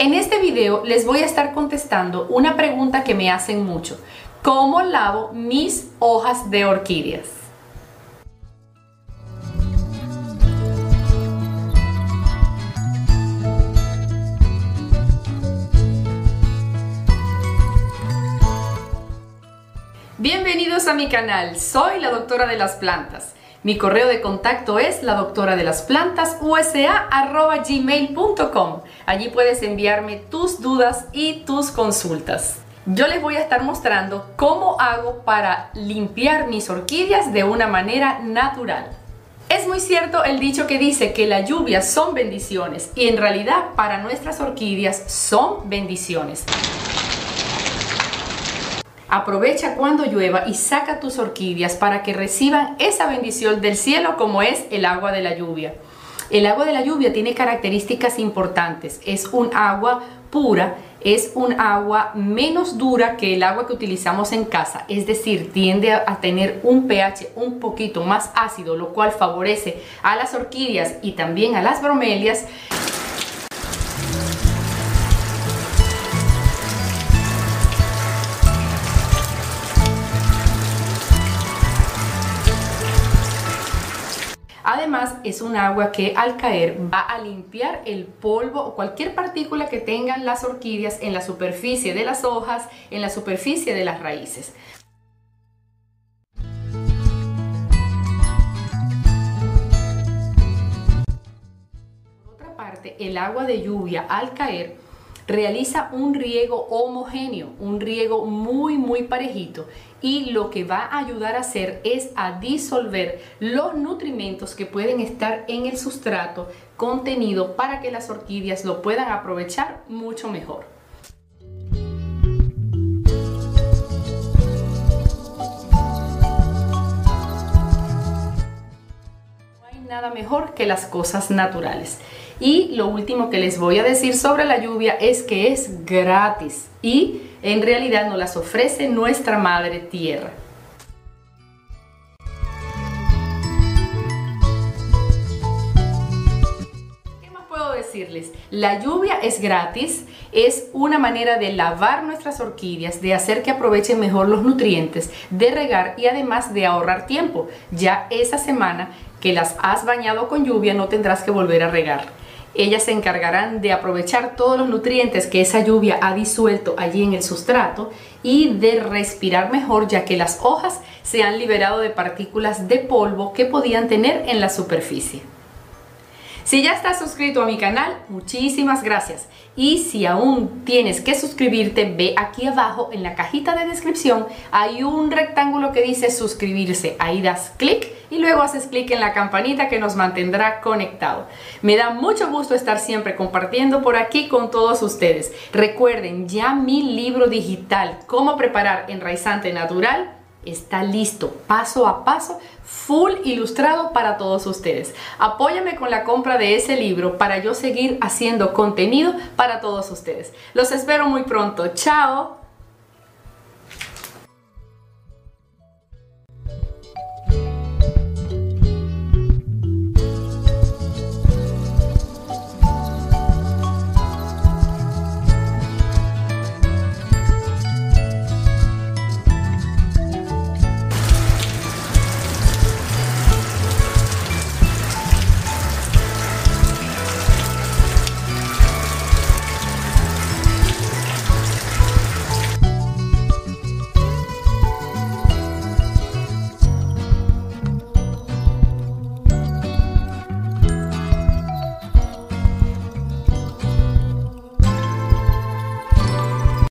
En este video les voy a estar contestando una pregunta que me hacen mucho. ¿Cómo lavo mis hojas de orquídeas? Bienvenidos a mi canal, soy la doctora de las plantas. Mi correo de contacto es la doctora de las plantas usa@gmail.com. Allí puedes enviarme tus dudas y tus consultas. Yo les voy a estar mostrando cómo hago para limpiar mis orquídeas de una manera natural. Es muy cierto el dicho que dice que las lluvias son bendiciones y en realidad para nuestras orquídeas son bendiciones. Aprovecha cuando llueva y saca tus orquídeas para que reciban esa bendición del cielo como es el agua de la lluvia. El agua de la lluvia tiene características importantes. Es un agua pura, es un agua menos dura que el agua que utilizamos en casa, es decir, tiende a tener un pH un poquito más ácido, lo cual favorece a las orquídeas y también a las bromelias. Además, es un agua que al caer va a limpiar el polvo o cualquier partícula que tengan las orquídeas en la superficie de las hojas, en la superficie de las raíces. Por otra parte, el agua de lluvia al caer realiza un riego homogéneo, un riego muy muy parejito y lo que va a ayudar a hacer es a disolver los nutrimentos que pueden estar en el sustrato contenido para que las orquídeas lo puedan aprovechar mucho mejor. Nada mejor que las cosas naturales. Y lo último que les voy a decir sobre la lluvia es que es gratis y en realidad nos las ofrece nuestra madre tierra. ¿Qué más puedo decirles? La lluvia es gratis, es una manera de lavar nuestras orquídeas, de hacer que aprovechen mejor los nutrientes, de regar y además de ahorrar tiempo. Ya esa semana que las has bañado con lluvia no tendrás que volver a regar. Ellas se encargarán de aprovechar todos los nutrientes que esa lluvia ha disuelto allí en el sustrato y de respirar mejor ya que las hojas se han liberado de partículas de polvo que podían tener en la superficie. Si ya estás suscrito a mi canal, muchísimas gracias. Y si aún tienes que suscribirte, ve aquí abajo en la cajita de descripción, hay un rectángulo que dice suscribirse. Ahí das clic y luego haces clic en la campanita que nos mantendrá conectado. Me da mucho gusto estar siempre compartiendo por aquí con todos ustedes. Recuerden ya mi libro digital, Cómo preparar enraizante natural está listo, paso a paso, full ilustrado para todos ustedes. Apóyame con la compra de ese libro para yo seguir haciendo contenido para todos ustedes. Los espero muy pronto. Chao.